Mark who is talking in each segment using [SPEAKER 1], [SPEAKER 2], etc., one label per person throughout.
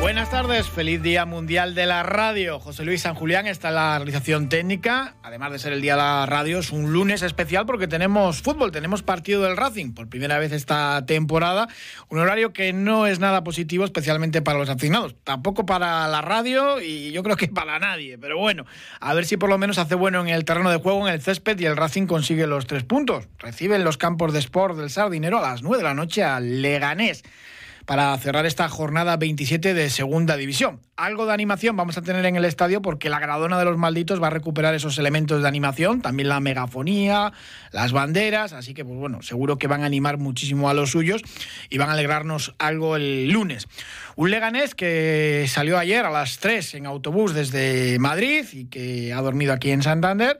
[SPEAKER 1] Buenas tardes, feliz Día Mundial de la Radio. José Luis San Julián está en la realización técnica. Además de ser el Día de la Radio, es un lunes especial porque tenemos fútbol, tenemos partido del Racing por primera vez esta temporada. Un horario que no es nada positivo, especialmente para los aficionados. Tampoco para la radio y yo creo que para nadie. Pero bueno, a ver si por lo menos hace bueno en el terreno de juego, en el césped y el Racing consigue los tres puntos. Reciben los campos de sport del Sardinero a las 9 de la noche al Leganés para cerrar esta jornada 27 de Segunda División. Algo de animación vamos a tener en el estadio porque la Gradona de los Malditos va a recuperar esos elementos de animación, también la megafonía, las banderas, así que pues bueno, seguro que van a animar muchísimo a los suyos y van a alegrarnos algo el lunes. Un Leganés que salió ayer a las 3 en autobús desde Madrid y que ha dormido aquí en Santander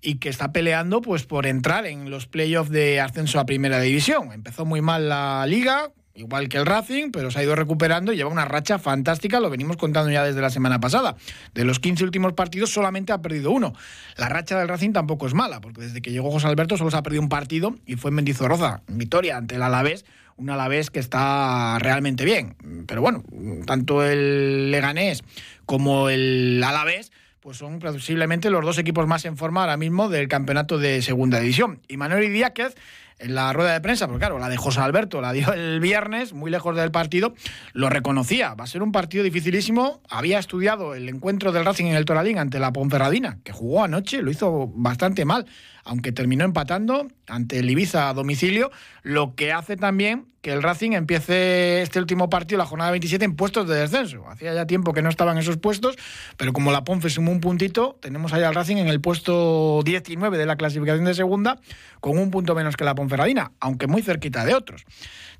[SPEAKER 1] y que está peleando pues por entrar en los playoffs de ascenso a Primera División. Empezó muy mal la liga, igual que el Racing, pero se ha ido recuperando y lleva una racha fantástica, lo venimos contando ya desde la semana pasada. De los 15 últimos partidos solamente ha perdido uno. La racha del Racing tampoco es mala, porque desde que llegó José Alberto solo se ha perdido un partido y fue en Mendizorroza, victoria ante el Alavés, un Alavés que está realmente bien. Pero bueno, tanto el Leganés como el Alavés pues son posiblemente los dos equipos más en forma ahora mismo del campeonato de segunda división. Y Manuel Idiáquez en la rueda de prensa, porque claro, la de José Alberto la dio el viernes, muy lejos del partido, lo reconocía. Va a ser un partido dificilísimo. Había estudiado el encuentro del Racing en el Toralín ante la Ponferradina, que jugó anoche, lo hizo bastante mal aunque terminó empatando ante el Ibiza a domicilio, lo que hace también que el Racing empiece este último partido, la jornada 27, en puestos de descenso. Hacía ya tiempo que no estaban esos puestos, pero como la Ponfe sumó un puntito, tenemos ahí al Racing en el puesto 19 de la clasificación de segunda, con un punto menos que la Ponferradina, aunque muy cerquita de otros.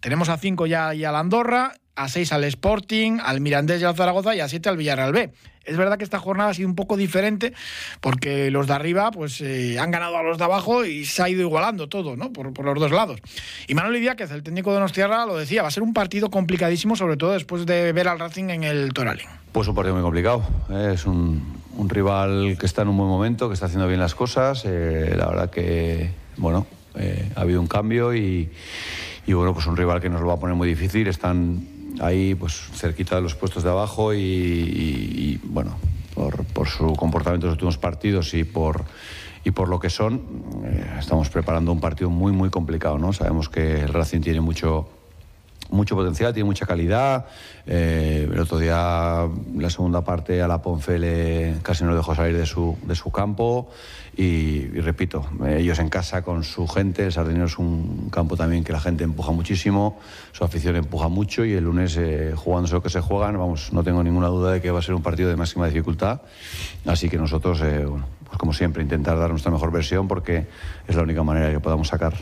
[SPEAKER 1] Tenemos a 5 ya y a la Andorra, a 6 al Sporting, al Mirandés y al Zaragoza y a 7 al Villarreal B. Es verdad que esta jornada ha sido un poco diferente porque los de arriba pues eh, han ganado a los de abajo y se ha ido igualando todo, ¿no? Por, los dos lados. Y Manuel Idiáquez, el técnico de Nostierra, lo decía, va a ser un partido complicadísimo, sobre todo después de ver al Racing en el Toralín.
[SPEAKER 2] Pues un partido muy complicado. ¿eh? Es un, rival que está en un buen momento, que está haciendo bien las cosas. Eh, la verdad que, bueno, ha habido un cambio y, y bueno, pues un rival que nos lo va a poner muy difícil. Están ahí pues cerquita de los puestos de abajo y, bueno, por, su comportamiento en los últimos partidos y por, y por lo que son, eh, estamos preparando un partido muy, muy complicado. ¿no? Sabemos que el Racing tiene mucho, mucho potencial, tiene mucha calidad. Eh, el otro día, la segunda parte, a la Ponfe casi no lo dejó salir de su, de su campo. Y, repito, ellos en casa con su gente, el Sardinero es un campo también que la gente empuja muchísimo, su afición empuja mucho y el lunes eh, jugándose lo que se juegan, vamos, no tengo ninguna duda de que va a ser un partido de máxima dificultad. Así que nosotros, eh, pues como siempre, intentar dar nuestra mejor versión porque es la única manera que podamos sacar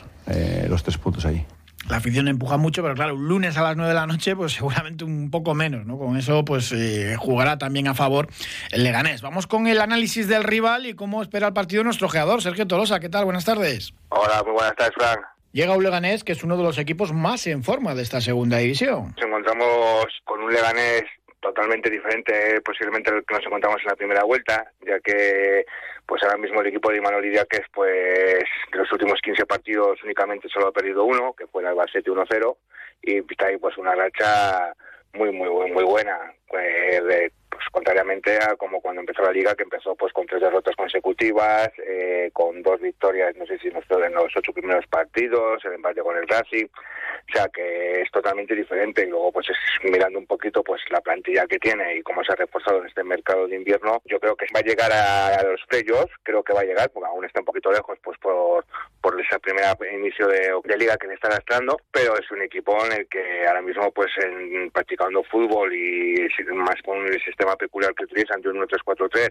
[SPEAKER 2] los tres puntos ahí
[SPEAKER 1] la afición empuja mucho, pero claro, un lunes a las 9 de la noche, pues seguramente un poco menos, ¿no? Con eso, pues eh, jugará también a favor el Leganés. Vamos con el análisis del rival y cómo espera el partido nuestro geador, Sergio Tolosa. ¿Qué tal? Buenas tardes.
[SPEAKER 3] Hola, muy buenas tardes, Frank.
[SPEAKER 1] Llega un Leganés que es uno de los equipos más en forma de esta segunda división.
[SPEAKER 3] Nos encontramos con un Leganés totalmente diferente posiblemente al que nos encontramos en la primera vuelta, ya que pues ahora mismo el equipo de Imanol Idiáquez, pues de los últimos 15 partidos únicamente solo ha perdido uno, que fue el Albacete 1-0, y está ahí pues una racha muy, muy, muy buena. Pues, de, contrariamente a como cuando empezó la liga, que empezó pues con tres derrotas consecutivas, eh, con dos victorias, no sé si en los ocho primeros partidos, el empate con el Racing, o sea que es totalmente diferente. Y luego pues es mirando un poquito pues la plantilla que tiene y cómo se ha reforzado en este mercado de invierno, yo creo que va a llegar a, los playoffs, creo que va a llegar, porque aún está un poquito lejos pues por, por ese primer inicio de, liga que le está gastando, pero es un equipo en el que ahora mismo pues en, practicando fútbol y más con el sistema peculiar que utilizan de un 1-3-4-3,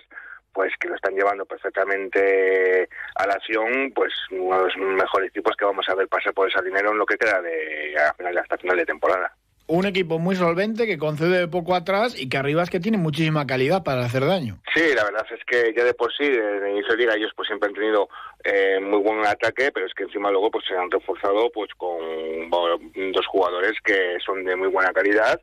[SPEAKER 3] pues que lo están llevando perfectamente a la acción, pues uno de los mejores equipos que vamos a ver pasar por ese dinero en lo que queda de, hasta final de temporada.
[SPEAKER 1] un equipo muy solvente que concede poco atrás y que arriba es que tiene muchísima calidad para hacer daño.
[SPEAKER 3] Sí, la verdad es que ya de por sí, en el inicio de liga ellos pues siempre han tenido eh, muy buen ataque, pero es que encima luego pues se han reforzado pues con dos jugadores que son de muy buena calidad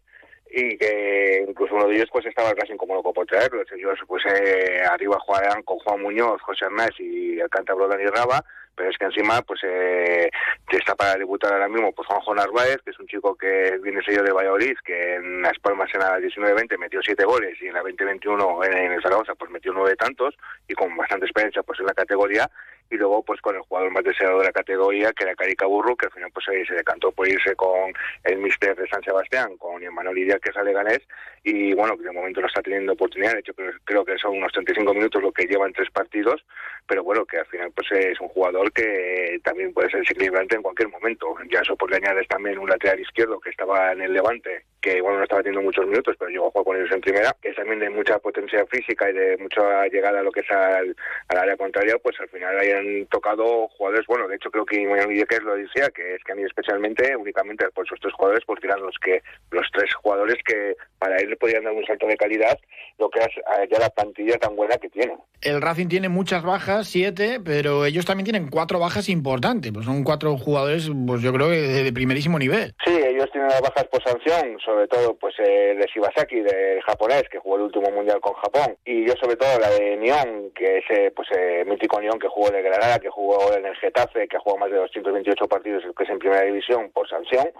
[SPEAKER 3] y que incluso uno de ellos pues estaba casi como loco por traerlos. Ellos pues eh, arriba jugarán con Juan Muñoz, José Hernández y el cántabro Dani Raba, pero es que encima pues eh, está para debutar ahora mismo pues Juanjo Narváez, que es un chico que viene sello de Valladolid, que en Las Palmas en la 19-20 metió siete goles y en la 20-21 en, en el Zaragoza pues metió nueve tantos y con bastante experiencia pues en la categoría y luego pues con el jugador más deseado de la categoría que era Carica Burro que al final pues se decantó por irse con el mister de San Sebastián con Emanuel Lidia que sale ganés y bueno que de momento no está teniendo oportunidad. De hecho creo que son unos 35 minutos lo que lleva en tres partidos pero bueno que al final pues es un jugador que también puede ser desequilibrante en cualquier momento. Ya eso porque añades también un lateral izquierdo que estaba en el Levante que bueno no estaba teniendo muchos minutos pero llegó a jugar con ellos en primera que es también de mucha potencia física y de mucha llegada a lo que es al, área contraria pues al final hay tocado jugadores, bueno, de hecho creo que que lo decía, que es que a mí especialmente, únicamente por esos tres jugadores, pues tiran los que los tres jugadores que para él le podían dar un salto de calidad, lo que es eh, ya la plantilla tan buena que tiene.
[SPEAKER 1] El Racing tiene muchas bajas, siete, pero ellos también tienen cuatro bajas importantes, pues son cuatro jugadores, pues yo creo que de, primerísimo nivel.
[SPEAKER 3] Sí, ellos tienen las bajas por sanción, sobre todo pues eh, de Shibasaki, del japonés, que jugó el último mundial con Japón, y yo sobre todo la de Nyon, que es eh, pues mítico Nyon que jugó de Granada, que jugó en el Getafe, que ha jugado más de 228 partidos, que es en primera división, por sanción,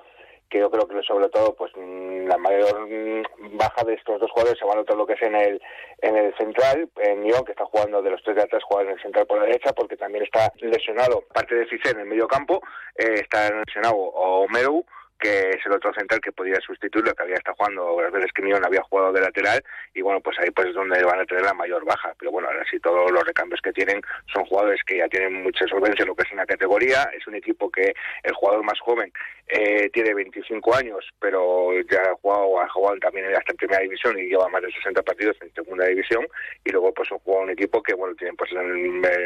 [SPEAKER 3] que yo creo que sobre todo pues mm, la mayor mm, baja de estos dos jugadores se va a notar lo que es en el en el central, en que está jugando de los tres de atrás, juega en el central por la derecha, porque también está lesionado, parte de Cicé en el medio campo, eh, está lesionado Omeru, que es el otro central que podía sustituirlo, que había estado jugando, las veces que Nion había jugado de lateral, y bueno, pues ahí pues es donde van a tener la mayor baja. Pero bueno, ahora sí todos los recambios que tienen son jugadores que ya tienen mucha solvencia en lo que es una categoría, es un equipo que el jugador más joven eh, tiene 25 años, pero ya ha jugado, ha jugado también hasta en primera división y lleva más de 60 partidos en segunda división, y luego pues juega un equipo que bueno, tiene pues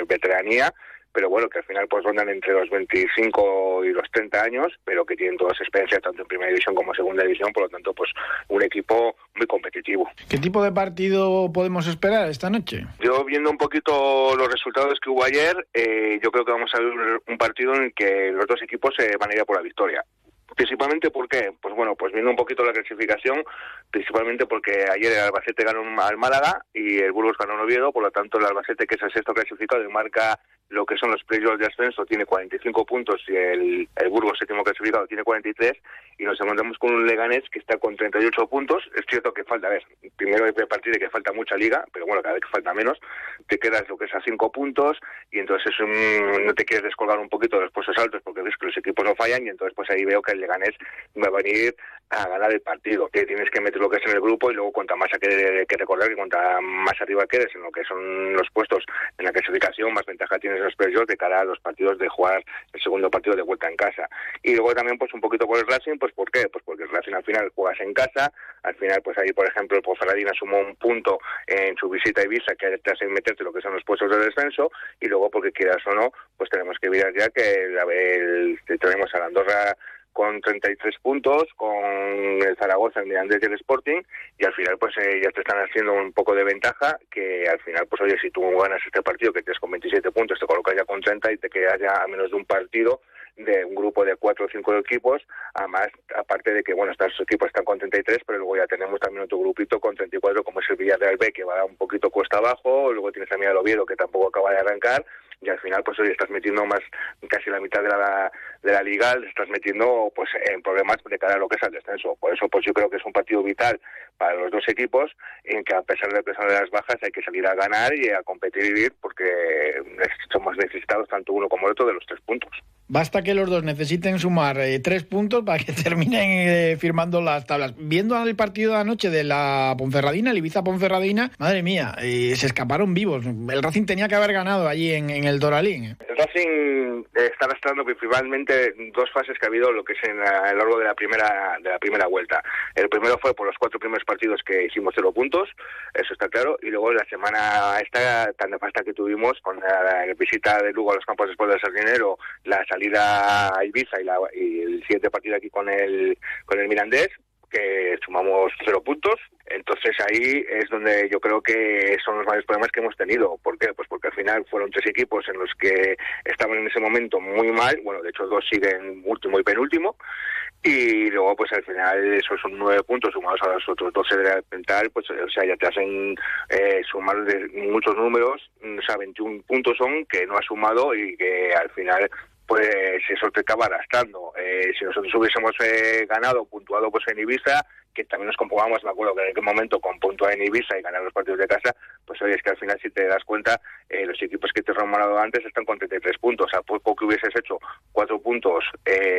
[SPEAKER 3] veteranía, pero bueno, que al final pues rondan entre los 25 y los 30 años, pero que tienen todas experiencia tanto en primera división como en segunda división, por lo tanto pues un equipo muy competitivo.
[SPEAKER 1] ¿Qué tipo de partido podemos esperar esta noche?
[SPEAKER 3] Yo viendo un poquito los resultados que hubo ayer, eh, yo creo que vamos a ver un partido en el que los dos equipos se van a ir a por la victoria. Principalmente porque, pues bueno, pues viendo un poquito la clasificación, principalmente porque ayer el Albacete ganó al Málaga y el Burgos ganó al Oviedo, por lo tanto el Albacete, que es el sexto clasificado y marca lo que son los playoffs de ascenso, tiene 45 puntos y el, Burgos séptimo clasificado tiene 43 y nos encontramos con un Leganés que está con 38 puntos. Es cierto que falta, a ver, primero hay que partir de que falta mucha liga, pero bueno, cada vez que falta menos, te quedas lo que es a 5 puntos y entonces no te quieres descolgar un poquito de los puestos altos porque ves que los equipos no fallan y entonces pues ahí veo que el Leganés va a venir a ganar el partido. Que tienes que meter lo que es en el grupo y luego cuanta más hay que, que recordar que cuanta más arriba quedes en lo que son los puestos en la clasificación, más ventaja tienes en los playoffs de cara a los partidos de jugar el segundo partido de vuelta en casa. Y luego también pues un poquito por el Racing, pues ¿por qué? Pues porque el Racing al final juegas en casa, al final pues ahí por ejemplo el Ponferradina sumó un punto en su visita a Ibiza que te hace meterte lo que son los puestos de descenso y luego porque quieras o no, pues tenemos que mirar ya que tenemos a la Andorra con 33 puntos, con el Zaragoza, el Mirandés y el Sporting, y al final pues eh, ya te están haciendo un poco de ventaja, que al final pues oye, si tú ganas este partido, que tienes con 27 puntos, te colocas ya con 30 y te quedas ya a menos de un partido de un grupo de cuatro o cinco equipos, además, aparte de que, bueno, estos equipos están con 33, pero luego ya tenemos también otro grupito con 34, como es el Villarreal B, que va un poquito cuesta abajo, luego tienes también al Oviedo, que tampoco acaba de arrancar, y al final pues hoy estás metiendo más casi la mitad de la de la liga estás metiendo pues en problemas de cara a lo que es el descenso por eso pues yo creo que es un partido vital para los dos equipos en que a pesar de pesar de las bajas hay que salir a ganar y a competir porque somos necesitados tanto uno como el otro de los tres puntos
[SPEAKER 1] Basta que los dos necesiten sumar eh, tres puntos para que terminen eh, firmando las tablas. Viendo el partido de anoche de la Ponferradina, el Ibiza Ponferradina, madre mía, eh, se escaparon vivos. El Racing tenía que haber ganado allí en, el Doralín.
[SPEAKER 3] El Racing está arrastrando principalmente dos fases que ha habido lo que es en a lo largo de la primera de la primera vuelta. El primero fue por los cuatro primeros partidos que hicimos cero puntos, eso está claro, y luego la semana esta tan nefasta que tuvimos con la, visita de Lugo a los campos después del Sardinero, la salida a Ibiza y, la, y el siguiente partido aquí con el con el Mirandés que sumamos cero puntos. Entonces ahí es donde yo creo que son los mayores problemas que hemos tenido. ¿Por qué? Pues porque al final fueron tres equipos en los que estaban en ese momento muy mal. Bueno, de hecho dos siguen último y penúltimo. Y luego, pues al final, esos son nueve puntos sumados a los otros 12 de la mental, pues o sea, ya te hacen eh, sumar de muchos números, o sea, 21 puntos son que no has sumado y que al final pues eso te acaba arrastrando. Eh, si nosotros hubiésemos eh, ganado, puntuado pues en Ibiza, que también nos comprobamos, me acuerdo que en aquel momento con puntuar en Ibiza y ganar los partidos de casa, pues oye, es que al final si te das cuenta, eh, los equipos que te han ganado antes están con 33 puntos, a poco que hubieses hecho cuatro puntos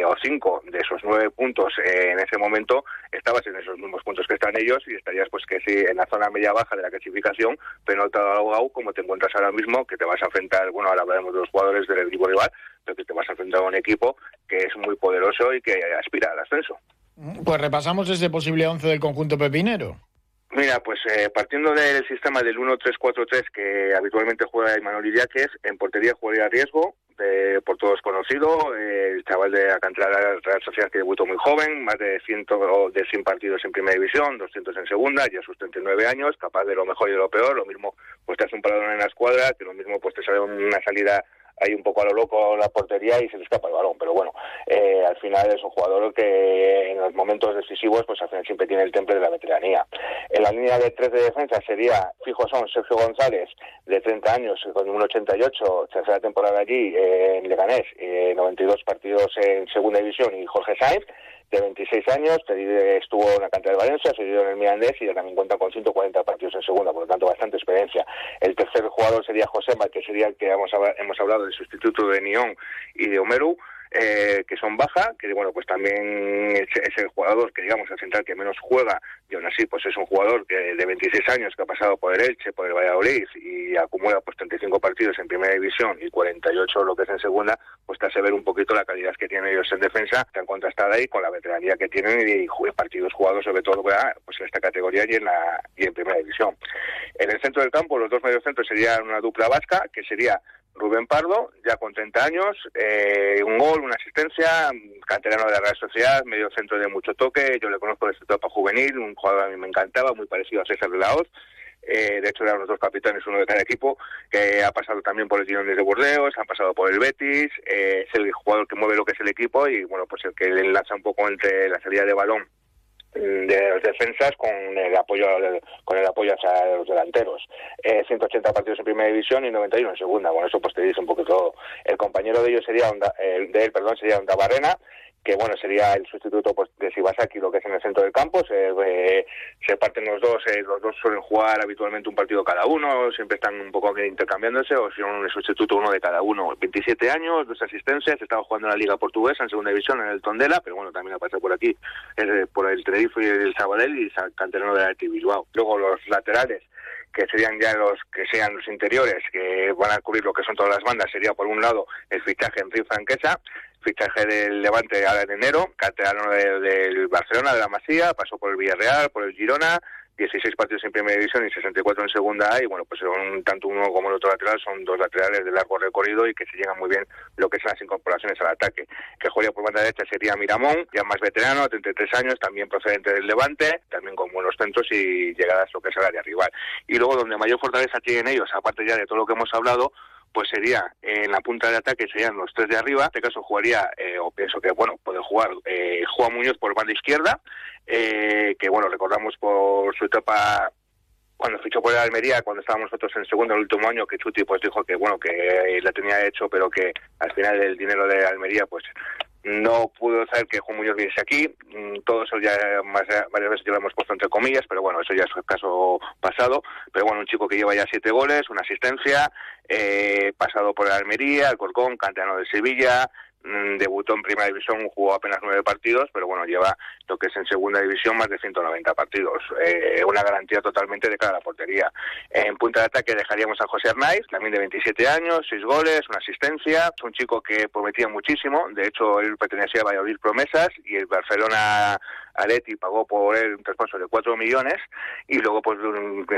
[SPEAKER 3] o cinco de esos nueve puntos en ese momento, estabas en esos mismos puntos que están ellos y estarías pues que sí en la zona media baja de la clasificación, pero no te ha dado como te encuentras ahora mismo, que te vas a enfrentar, bueno, ahora hablaremos de los jugadores del equipo rival, que te vas a enfrentar a un equipo que es muy poderoso y que aspira al ascenso.
[SPEAKER 1] Pues repasamos ese posible 11 del conjunto pepinero.
[SPEAKER 3] Mira, pues eh, partiendo del sistema del 1-3-4-3 que habitualmente juega Imanol Idiáquez, en portería jugaría a riesgo, por todos conocido, eh, el chaval de la Real Sociedad que debutó muy joven, más de 100, de 100 partidos en primera división, 200 en segunda, ya sus 39 años, capaz de lo mejor y de lo peor, lo mismo pues te hace un paradón en la escuadra, que lo mismo pues te sale una salida hay un poco a lo loco la portería y se le escapa el balón. Pero bueno, eh, al final es un jugador que en los momentos decisivos, pues al final siempre tiene el temple de la veteranía. En la línea de tres de defensa sería fijo son Sergio González, de 30 años, con un 88, tercera temporada allí eh, en Leganés, 92 eh, partidos en segunda división, y Jorge Sainz de 26 años, estuvo en la cantera de Valencia, se dio en el Mirandés y también cuenta con 140 partidos en segunda, por lo tanto bastante experiencia. El tercer jugador sería Josema, que sería el que hemos, hemos hablado del sustituto de Nión y de Omeru, eh, que son baja, que bueno, pues también es, el jugador que digamos el central que menos juega y aún así pues es un jugador que de 26 años que ha pasado por el Elche, por el Valladolid y acumula pues 35 partidos en primera división y 48 lo que es en segunda, pues te hace ver un poquito la calidad que tienen ellos en defensa, que han contrastado ahí con la veteranía que tienen y, partidos jugados sobre todo pues en esta categoría y en la y en primera división. En el centro del campo los dos mediocentros serían una dupla vasca que sería Rubén Pardo, ya con 30 años, eh, un gol, una asistencia, canterano de la Real Sociedad, medio centro de mucho toque, yo le conozco desde etapa juvenil, un jugador a mí me encantaba, muy parecido a César de la Hoz, eh, de hecho eran los dos capitanes, uno de cada equipo, que ha pasado también por el Girón de Burdeos, ha pasado por el Betis, eh, es el jugador que mueve lo que es el equipo y bueno, pues el que le enlaza un poco entre la salida de balón de las defensas con el apoyo con el apoyo hacia los delanteros. 180 eh, partidos en primera división y 91 en segunda. Bueno, eso pues te dice un todo. El compañero de ellos sería el de él, perdón, sería Onda Barrena, que bueno sería el sustituto pues, de Sibasaki, lo que es en el centro del campo. Se, eh, se parten los dos, eh, los dos suelen jugar habitualmente un partido cada uno, siempre están un poco intercambiándose, o si no, un sustituto uno de cada uno. 27 años, dos asistencias, estaba jugando en la Liga Portuguesa en segunda división en el Tondela, pero bueno, también ha pasado por aquí, por el Tenerife y el Sabadell y canterano de Arte Bilbao. Luego los laterales que serían ya los que sean los interiores que van a cubrir lo que son todas las bandas. Sería por un lado el fichaje en Franquesa fichaje del Levante en enero, canterano del Barcelona, de la Masía, pasó por el Villarreal, por el Girona, 16 partidos en primera división y 64 en segunda y bueno, pues son, tanto uno como el otro lateral son dos laterales de largo recorrido y que se llegan muy bien lo que son las incorporaciones al ataque. Que juega por banda derecha sería Miramón, ya más veterano, 33 años, también procedente del Levante, también con buenos centros y llegadas lo que es el área rival. Y luego donde mayor fortaleza tienen ellos, aparte ya de todo lo que hemos hablado, pues sería en la punta de ataque serían los tres de arriba. En este caso jugaría, eh, o pienso que bueno, puede jugar eh, Juan Muñoz por banda izquierda, eh, que bueno, recordamos por su etapa cuando fichó por el Almería, cuando estábamos nosotros en segundo el último año, que Chuti pues dijo que bueno que la tenía hecho, pero que al final el dinero de Almería pues no pudo saber que Juan Muñoz viniese aquí. Mm, todo eso ya varias veces hemos puesto entre comillas, pero bueno, eso ya es el caso pasado. Pero bueno, un chico que lleva ya siete goles, una asistencia, eh, pasado por el Almería, el Corcón, canteano de Sevilla, debutó en primera división, jugó apenas nueve partidos, pero bueno, lleva lo que es en segunda división más de 190 partidos. Eh, una garantía totalmente de cada portería. En punta de ataque dejaríamos a José Arnaiz, también de 27 años, seis goles, una asistencia. Es un chico que prometía muchísimo. De hecho, él pertenecía a Valladolid Promesas y el Barcelona Aleti pagó por él un traspaso de 4 millones y luego pues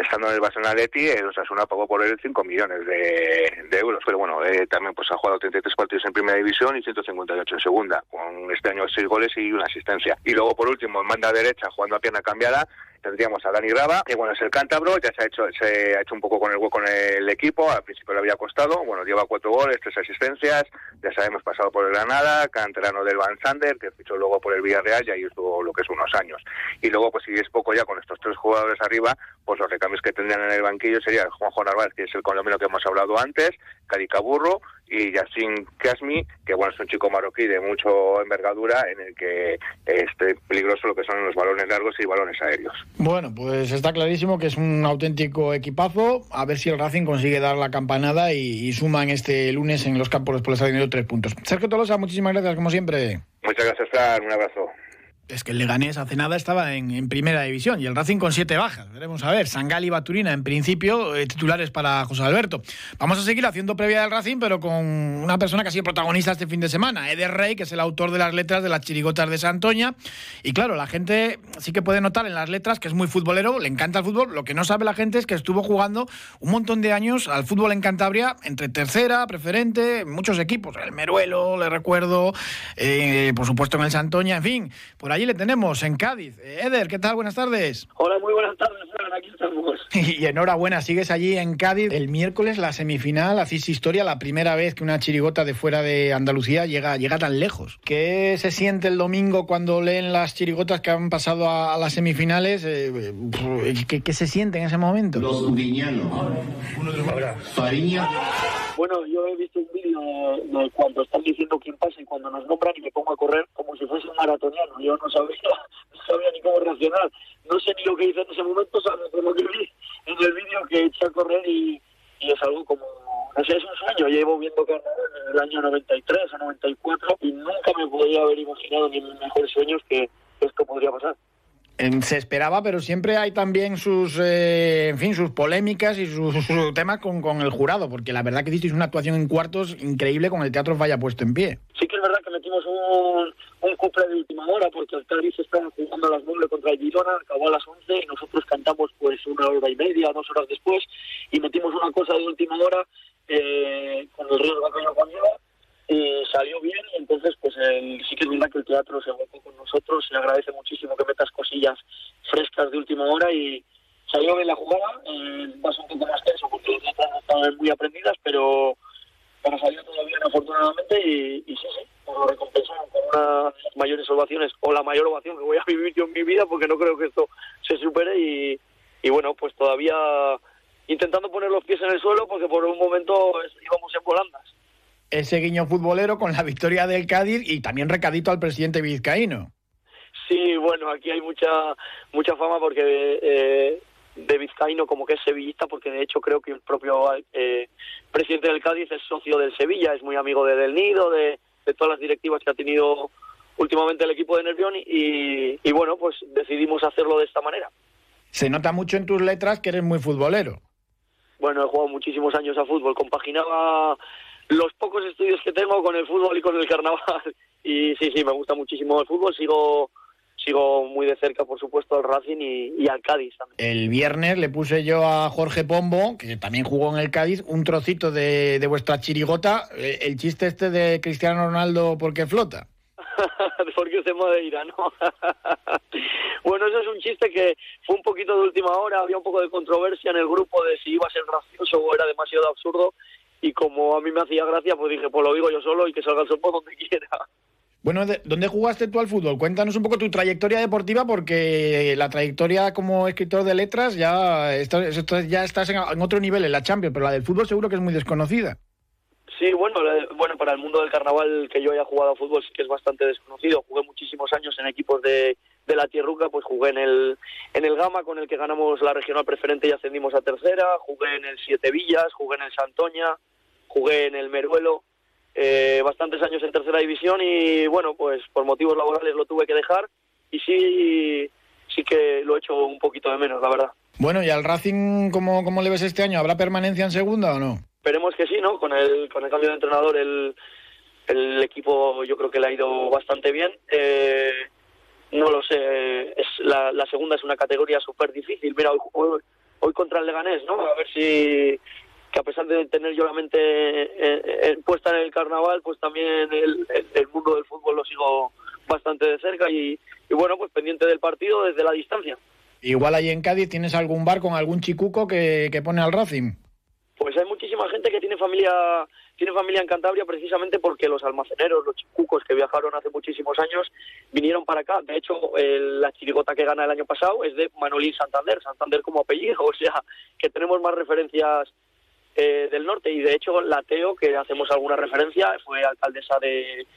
[SPEAKER 3] estando en el Barcelona Aleti, el Osasuna pagó por él 5 millones de, euros. Pero bueno, eh, también pues ha jugado 33 partidos en primera división y 158 en segunda, con este año 6 goles y una asistencia. Y luego por último, en banda derecha, jugando a pierna cambiada, tendríamos a Dani Raba, que bueno, es el cántabro, ya se ha hecho se ha hecho un poco con el hueco en el equipo, al principio le había costado, bueno, lleva cuatro goles, tres asistencias, ya sabemos, pasado por el Granada, canterano del Van Sander, que fichó luego por el Villarreal y ahí estuvo lo que es unos años. Y luego, pues si es poco ya con estos tres jugadores arriba, pues los recambios que tendrían en el banquillo sería Juanjo Narváez, que es el colombiano que hemos hablado antes, Caricaburro y Yassin Kasmi, que bueno, es un chico marroquí de mucho envergadura en el que es peligroso lo que son los balones largos y balones aéreos.
[SPEAKER 1] Bueno, pues está clarísimo que es un auténtico equipazo. A ver si el Racing consigue dar la campanada y, suma en este lunes en los campos por el de tres puntos. Sergio Tolosa, muchísimas gracias, como siempre.
[SPEAKER 3] Muchas gracias, Fran. Un abrazo
[SPEAKER 1] es que el Leganés hace nada estaba en, primera división y el Racing con siete bajas. Veremos a ver. Sangal y Baturina, en principio, eh, titulares para José Alberto. Vamos a seguir haciendo previa del Racing, pero con una persona que ha sido protagonista este fin de semana, Eder Rey, que es el autor de las letras de las chirigotas de Santoña. Y claro, la gente sí que puede notar en las letras que es muy futbolero, le encanta el fútbol. Lo que no sabe la gente es que estuvo jugando un montón de años al fútbol en Cantabria, entre tercera, preferente, muchos equipos. El Meruelo, le recuerdo, eh, por supuesto en el Santoña, en fin. Por allí le tenemos, en Cádiz. Eder, ¿qué tal? Buenas tardes.
[SPEAKER 4] Hola, muy buenas tardes, aquí estamos.
[SPEAKER 1] Y enhorabuena, sigues allí en Cádiz. El miércoles, la semifinal, hacéis historia, la primera vez que una chirigota de fuera de Andalucía llega, llega tan lejos. ¿Qué se siente el domingo cuando leen las chirigotas que han pasado a, las semifinales? Eh, ¿qué, ¿qué, se siente en ese momento?
[SPEAKER 5] Los viñanos. Fariña.
[SPEAKER 4] Bueno, yo de cuando están diciendo quién pasa y cuando nos nombran y me pongo a correr como si fuese un maratoniano. Yo no sabía, no sabía ni cómo reaccionar. No sé ni lo que hice en ese momento, salvo lo que vi en el vídeo que eché a correr y, es algo como, no sé, es un sueño. Llevo viendo que en el año 93 o 94 y nunca me podría haber imaginado ni mis mejores sueños que esto podría pasar
[SPEAKER 1] se esperaba, pero siempre hay también sus, eh, en fin, sus polémicas y sus, temas con, con, el jurado, porque la verdad que hicisteis una actuación en cuartos increíble con el Teatro vaya puesto en pie.
[SPEAKER 4] Sí que es verdad que metimos un, un couple de última hora, porque el Cádiz estaba jugando a las 9 contra el Girona, acabó a las 11 y nosotros cantamos pues una hora y media, dos horas después, y metimos una cosa de última hora eh, con el que ello conlleva y salió bien y entonces pues el, sí que es verdad que el teatro se volcó con nosotros se agradece muchísimo que metas cosillas frescas de última hora y salió bien la jugada eh, va un poco más tenso porque las no estaban muy aprendidas pero pero salió todo bien afortunadamente y, sí, sí, pues lo recompensaron con una de las mayores ovaciones o la mayor ovación que voy a vivir yo en mi vida porque no creo que esto se supere y, y bueno pues todavía intentando poner los pies en el suelo porque por un momento íbamos en volandas
[SPEAKER 1] ese guiño futbolero con la victoria del Cádiz y también recadito al presidente vizcaíno.
[SPEAKER 4] Sí, bueno, aquí hay mucha mucha fama porque eh, de vizcaíno como que es sevillista, porque de hecho creo que el propio eh, presidente del Cádiz es socio del Sevilla, es muy amigo de Del Nido, de, todas las directivas que ha tenido últimamente el equipo de Nervión y, y bueno, pues decidimos hacerlo de esta manera.
[SPEAKER 1] Se nota mucho en tus letras que eres muy futbolero.
[SPEAKER 4] Bueno, he jugado muchísimos años a fútbol, compaginaba los pocos estudios que tengo con el fútbol y con el carnaval. Y sí, sí, me gusta muchísimo el fútbol. Sigo sigo muy de cerca, por supuesto, al Racing y, al Cádiz también.
[SPEAKER 1] El viernes le puse yo a Jorge Pombo, que también jugó en el Cádiz, un trocito de, de vuestra chirigota, eh, el chiste este de Cristiano Ronaldo porque flota.
[SPEAKER 4] porque se Madeira, ¿no? bueno, eso es un chiste que fue un poquito de última hora, había un poco de controversia en el grupo de si iba a ser gracioso o era demasiado absurdo y como a mí me hacía gracia, pues dije, pues lo digo yo solo y que salga el sol por donde quiera.
[SPEAKER 1] Bueno, ¿dónde jugaste tú al fútbol? Cuéntanos un poco tu trayectoria deportiva, porque la trayectoria como escritor de letras ya, ya estás en, otro nivel, en la Champions, pero la del fútbol seguro que es muy desconocida.
[SPEAKER 4] Sí, bueno, bueno, para el mundo del carnaval que yo haya jugado a fútbol sí que es bastante desconocido. Jugué muchísimos años en equipos de, de la Tierruca, pues jugué en el, en el Gama con el que ganamos la regional preferente y ascendimos a tercera, jugué en el Siete Villas, jugué en el Santoña, jugué en el Meruelo, eh, bastantes años en tercera división y bueno, pues por motivos laborales lo tuve que dejar y sí, sí que lo he hecho un poquito de menos, la verdad.
[SPEAKER 1] Bueno, ¿y al Racing cómo, cómo le ves este año? ¿Habrá permanencia en segunda o no?
[SPEAKER 4] Esperemos que sí, ¿no? Con el, con el cambio de entrenador el, el equipo yo creo que le ha ido bastante bien. Eh, no lo sé. Es la, la segunda es una categoría súper difícil. Mira, hoy, hoy, contra el Leganés, ¿no? A ver si que a pesar de tener yo la mente eh, puesta en el carnaval, pues también el, el, mundo del fútbol lo sigo bastante de cerca y, y, bueno, pues pendiente del partido desde la distancia.
[SPEAKER 1] Igual ahí en Cádiz tienes algún bar con algún chicuco que, que pone al Racing.
[SPEAKER 4] Pues hay muchísima gente que tiene familia tiene familia en Cantabria precisamente porque los almaceneros, los chicucos que viajaron hace muchísimos años, vinieron para acá. De hecho, la chirigota que gana el año pasado es de Manolín Santander, Santander como apellido, o sea, que tenemos más referencias eh, del norte. Y de hecho, la Teo, que hacemos alguna referencia, fue alcaldesa de,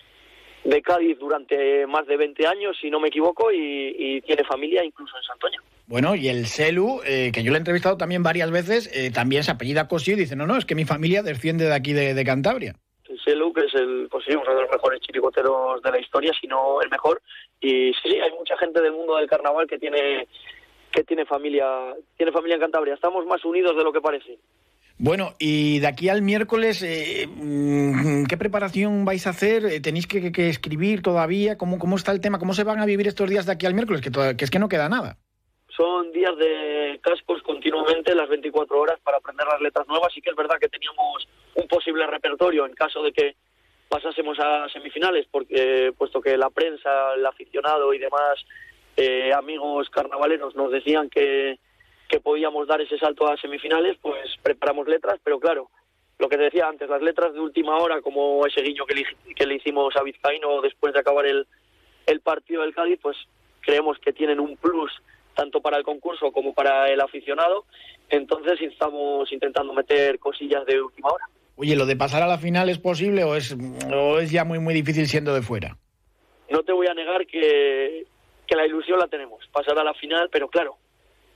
[SPEAKER 4] de Cádiz durante más de 20 años, si no me equivoco, y, tiene familia incluso en Santoña.
[SPEAKER 1] Bueno, y el Celu, eh, que yo lo he entrevistado también varias veces, eh, también se apellida Cosío y dice, no, no, es que mi familia desciende de aquí de, Cantabria.
[SPEAKER 4] El Celu, que es el, pues uno de los mejores chiricoteros de la historia, si no el mejor. Y sí, hay mucha gente del mundo del carnaval que tiene que tiene familia, tiene familia en Cantabria. Estamos más unidos de lo que parece.
[SPEAKER 1] Bueno, y de aquí al miércoles, eh, mm, ¿qué preparación vais a hacer? Eh, ¿Tenéis que, escribir todavía? ¿Cómo, ¿Cómo está el tema? ¿Cómo se van a vivir estos días de aquí al miércoles? Que, que es que no queda nada.
[SPEAKER 4] Son días de cascos continuamente, las 24 horas, para aprender las letras nuevas. Sí que es verdad que teníamos un posible repertorio en caso de que pasásemos a semifinales, porque puesto que la prensa, el aficionado y demás eh, amigos carnavaleros nos decían que que podíamos dar ese salto a semifinales, pues preparamos letras, pero claro, lo que te decía antes, las letras de última hora, como ese guiño que le, que le hicimos a Vizcaíno después de acabar el, el partido del Cádiz, pues creemos que tienen un plus tanto para el concurso como para el aficionado, entonces estamos intentando meter cosillas de última hora.
[SPEAKER 1] Oye, ¿lo de pasar a la final es posible o es, o es ya muy, muy difícil siendo de fuera?
[SPEAKER 4] No te voy a negar que, que la ilusión la tenemos, pasar a la final, pero claro,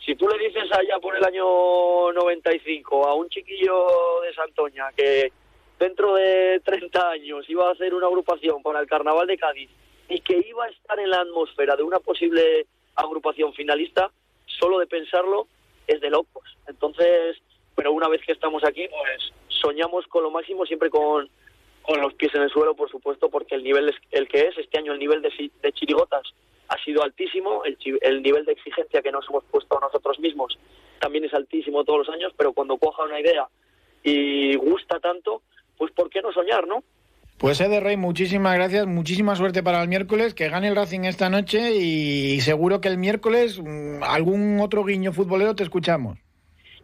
[SPEAKER 4] si tú le dices allá por el año 95 a un chiquillo de Santoña que dentro de 30 años iba a hacer una agrupación para el Carnaval de Cádiz y que iba a estar en la atmósfera de una posible agrupación finalista, solo de pensarlo es de locos. Entonces, pero una vez que estamos aquí, pues soñamos con lo máximo, siempre con, con los pies en el suelo, por supuesto, porque el nivel es el que es. Este año el nivel de, de chirigotas ha sido altísimo, el, el, nivel de exigencia que nos hemos puesto nosotros mismos también es altísimo todos los años, pero cuando coja una idea y gusta tanto, pues ¿por qué no soñar, no?
[SPEAKER 1] Pues Eder Rey, muchísimas gracias, muchísima suerte para el miércoles, que gane el Racing esta noche y seguro que el miércoles mm, algún otro guiño futbolero te escuchamos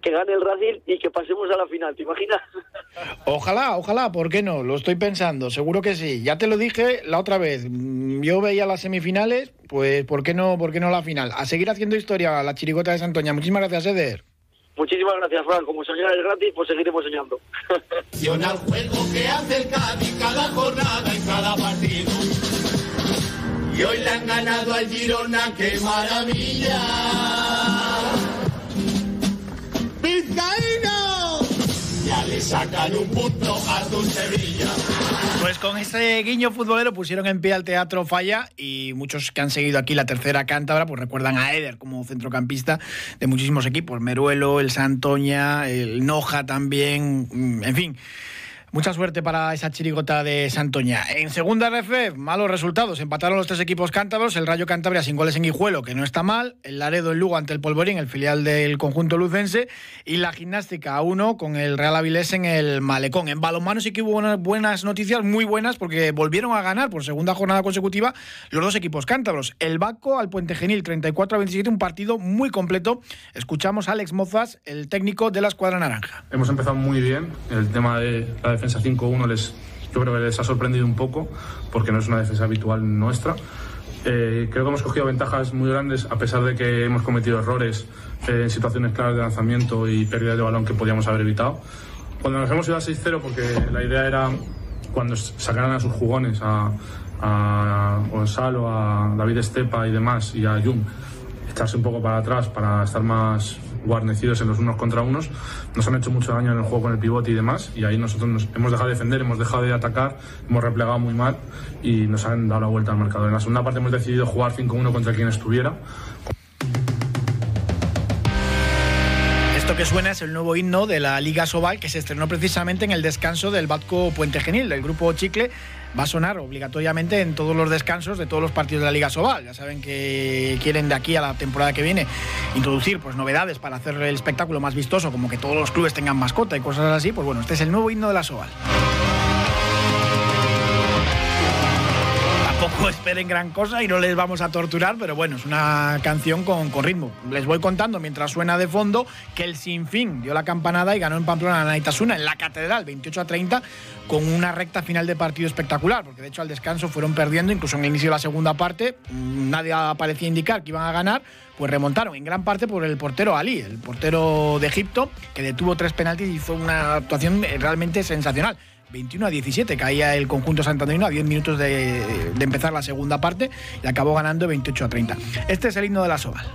[SPEAKER 4] que gane el Racing y que pasemos a la final, ¿te imaginas?
[SPEAKER 1] Ojalá, ojalá, ¿por qué no? Lo estoy pensando, seguro que sí. Ya te lo dije la otra vez, mm, yo veía las semifinales, pues ¿por qué no, por qué no la final? A seguir haciendo historia la chirigota de Santoña. Muchísimas gracias, Eder.
[SPEAKER 4] Muchísimas gracias, Fran. Como soñar es gratis, pues seguiremos soñando.
[SPEAKER 5] al juego que hace el Cádiz cada jornada en cada partido. Y hoy le han ganado al Girona, qué maravilla. Le sacan un punto a tu Sevilla.
[SPEAKER 1] Pues con este guiño futbolero pusieron en pie al Teatro Falla y muchos que han seguido aquí la tercera cántabra pues recuerdan a Eder como centrocampista de muchísimos equipos, Meruelo, el Santoña, el Noja también, mm, en fin. Mucha suerte para esa chirigota de Santoña. En segunda RF, malos resultados. Empataron los tres equipos cántabros. El Rayo Cantabria sin goles en Guijuelo, que no está mal. El Laredo en Lugo ante el Polvorín, el filial del conjunto lucense. Y la gimnástica a uno con el Real Avilés en el Malecón. En balonmano sí que hubo buenas noticias, muy buenas, porque volvieron a ganar por segunda jornada consecutiva los dos equipos cántabros. El Baco al Puente Genil, 34 a 27, un partido muy completo. Escuchamos a Alex Mozas, el técnico de la escuadra naranja.
[SPEAKER 6] Hemos empezado muy bien. El tema de la defensa 5-1 les, yo creo que les ha sorprendido un poco porque no es una defensa habitual nuestra. Eh, creo que hemos cogido ventajas muy grandes a pesar de que hemos cometido errores eh, en situaciones claras de lanzamiento y pérdida de balón que podíamos haber evitado. Cuando nos hemos ido a 6-0, porque la idea era cuando sacaran a sus jugones, a, a Gonzalo, a David Estepa y demás, y a Jung, echarse un poco para atrás para estar más guarnecidos en los unos contra unos, nos han hecho mucho daño en el juego con el pivote y demás, y ahí nosotros nos hemos dejado de defender, hemos dejado de atacar, hemos replegado muy mal y nos han dado la vuelta al marcador. En la segunda parte hemos decidido jugar 5-1 contra quien estuviera
[SPEAKER 1] Esto que suena es el nuevo himno de la Liga Sobal que se estrenó precisamente en el descanso del Batco Puente Genil, del grupo Chicle. Va a sonar obligatoriamente en todos los descansos de todos los partidos de la Liga Sobal. Ya saben que quieren de aquí a la temporada que viene introducir pues, novedades para hacer el espectáculo más vistoso, como que todos los clubes tengan mascota y cosas así. Pues bueno, este es el nuevo himno de la Sobal. Tampoco esperen gran cosa y no les vamos a torturar, pero bueno, es una canción con, con, ritmo. Les voy contando mientras suena de fondo que el Sinfín dio la campanada y ganó en Pamplona a Naitasuna en la Catedral 28 a 30 con una recta final de partido espectacular, porque de hecho al descanso fueron perdiendo, incluso en el inicio de la segunda parte, nadie parecía indicar que iban a ganar, pues remontaron en gran parte por el portero Ali, el portero de Egipto, que detuvo tres penaltis y fue una actuación realmente sensacional. 21 a 17 caía el conjunto santanderino a 10 minutos de, de, empezar la segunda parte y acabó ganando 28 a 30. Este es el himno de la Soval.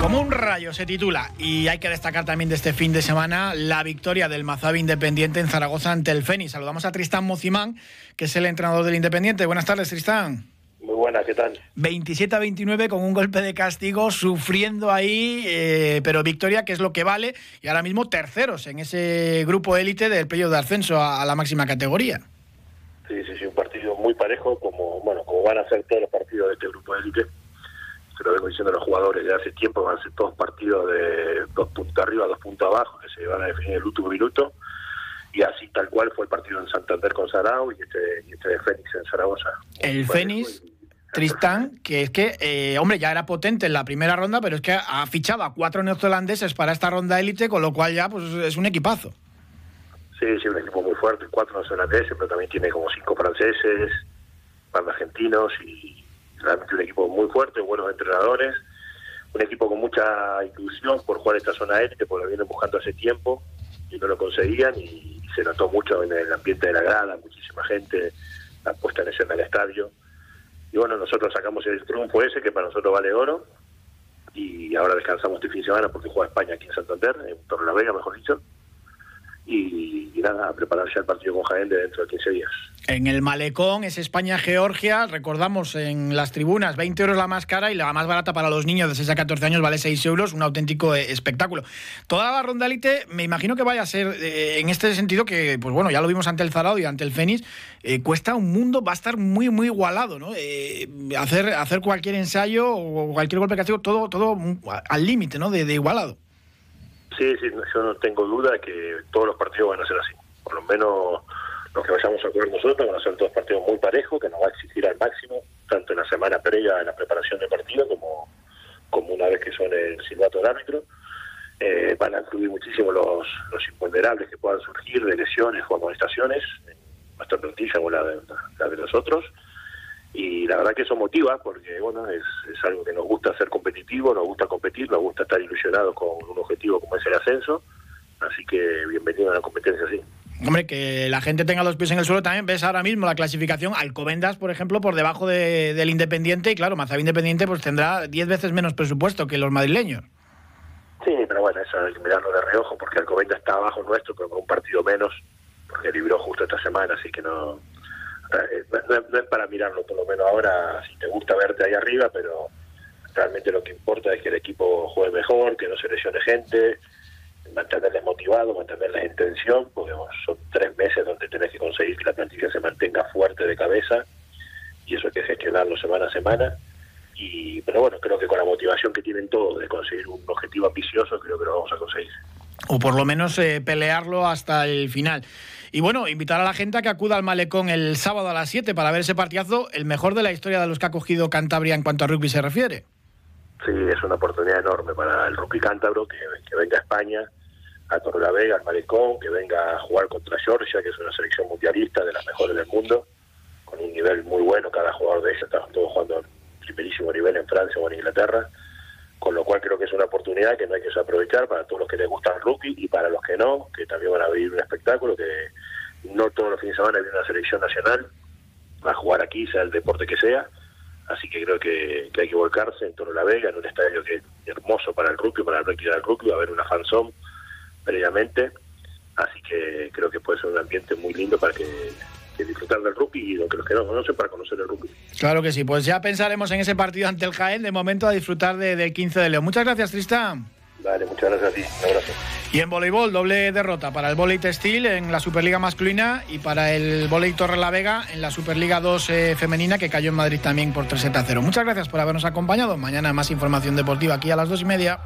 [SPEAKER 1] Como un rayo se titula y hay que destacar también de este fin de semana la victoria del Mazabi Independiente en Zaragoza ante el Fénix. Saludamos a Tristán Mocimán, que es el entrenador del Independiente. Buenas tardes, Tristán.
[SPEAKER 7] Muy buena, ¿qué tal?
[SPEAKER 1] 27 a 29 con un golpe de castigo, sufriendo ahí, eh, pero victoria que es lo que vale y ahora mismo terceros en ese grupo élite del periodo de ascenso a, a, la máxima categoría.
[SPEAKER 7] Sí, sí, sí, un partido muy parejo como bueno como van a ser todos los partidos de este grupo élite. Se lo vengo diciendo a los jugadores de hace tiempo, van a ser todos partidos de dos puntos arriba, dos puntos abajo, que se van a definir el último minuto. Y así tal cual fue el partido en Santander con Sarao y este, y este de Fénix en Zaragoza.
[SPEAKER 1] El Fénix Tristán, que es que, eh, hombre, ya era potente en la primera ronda, pero es que ha fichado a cuatro neozelandeses para esta ronda élite, con lo cual ya pues es un equipazo.
[SPEAKER 7] Sí, sí, un equipo muy fuerte, cuatro neozelandeses, pero también tiene como cinco franceses, de argentinos y realmente un equipo muy fuerte, buenos entrenadores, un equipo con mucha inclusión por jugar esta zona élite, porque lo vienen buscando hace tiempo y no lo conseguían y se notó mucho en el ambiente de la grada, muchísima gente, la puesta en escena del estadio. Y bueno, nosotros sacamos el triunfo ese, que para nosotros vale oro, y ahora descansamos este fin de semana porque juega España aquí en Santander, en Torre la Vega, mejor dicho, y, nada, a preparar ya el partido con Jaén de dentro de 15 días.
[SPEAKER 1] En el malecón es España-Georgia, recordamos en las tribunas 20 euros la más cara y la más barata para los niños de 6 a 14 años vale 6 euros, un auténtico eh, espectáculo. Toda la ronda élite me imagino que vaya a ser eh, en este sentido que, pues bueno, ya lo vimos ante el Zarado y ante el Fénix, eh, cuesta un mundo, va a estar muy, muy igualado, ¿no? Hacer, hacer cualquier ensayo o cualquier golpe castigo, todo, todo al límite, ¿no? De igualado.
[SPEAKER 7] Sí, sí, yo no tengo duda que todos los partidos van a ser así, por lo menos los que vayamos a jugar nosotros van a ser todos partidos muy parejos, que nos va a exigir al máximo, tanto en la semana previa en la preparación de partido como, como una vez que son el silbato del árbitro. Eh, van a incluir muchísimo los, los imponderables que puedan surgir de lesiones o amonestaciones, nuestra plantilla o la de, la de nosotros. Y la verdad que eso motiva, porque bueno es, es algo que nos gusta ser competitivo, nos gusta competir, nos gusta estar ilusionados con un objetivo como es el ascenso. Así que bienvenido a la competencia así.
[SPEAKER 1] Hombre, que la gente tenga los pies en el suelo también. Ves ahora mismo la clasificación. Alcobendas, por ejemplo, por debajo de, del Independiente. Y claro, Mazabi Independiente pues tendrá 10 veces menos presupuesto que los madrileños.
[SPEAKER 7] Sí, pero bueno, eso hay que mirarlo de reojo porque Alcobendas está abajo nuestro, pero con un partido menos, porque libró justo esta semana, así que no, no, no, es para mirarlo, por lo menos ahora, si te gusta verte ahí arriba, pero realmente lo que importa es que el equipo juegue mejor, que no se lesione gente, mantenerles motivados, mantenerles en tensión, porque son tres meses donde tenés que conseguir que la plantilla se mantenga fuerte de cabeza y eso hay que gestionarlo semana a semana. Y, pero bueno, creo que con la motivación que tienen todos de conseguir un objetivo ambicioso, creo que lo vamos a conseguir.
[SPEAKER 1] O por lo menos eh, pelearlo hasta el final. Y bueno, invitar a la gente a que acuda al Malecón el sábado a las 7 para ver ese partidazo, el mejor de la historia de los que ha cogido Cantabria en cuanto a rugby se refiere.
[SPEAKER 7] Sí, es una oportunidad enorme para el rugby cántabro que, que venga a España, a Torre la Vega, al Malecón, que venga a jugar contra Georgia, que es una selección mundialista de las mejores del mundo, con un nivel muy bueno, cada jugador de ellos está todos jugando en primerísimo nivel en Francia o en Inglaterra, con lo cual creo que es una oportunidad que no hay que desaprovechar para todos los que les gusta el rugby y para los que no, que también van a vivir un espectáculo, que no todos los fines de semana viene una selección nacional a jugar aquí, sea el deporte que sea, así que creo que, hay que volcarse en Torre la Vega, en un estadio que es hermoso para el rugby, para la práctica del rugby, va a haber una fanzone previamente, así que creo que puede ser un ambiente muy lindo para que disfrutar del rugby y lo que los que no conocen para conocer el rugby.
[SPEAKER 1] Claro que sí, pues ya pensaremos en ese partido ante el Jaén, de momento a disfrutar de, del 15 de León. Muchas gracias, Tristán.
[SPEAKER 7] Vale, muchas gracias a ti. Un abrazo.
[SPEAKER 1] Y en voleibol, doble derrota para el voleibol textil en la Superliga masculina y para el voleibol Torre la Vega en la Superliga 2 eh, femenina que cayó en Madrid también por 3 a 0. Muchas gracias por habernos acompañado. Mañana más información deportiva aquí a las dos y media.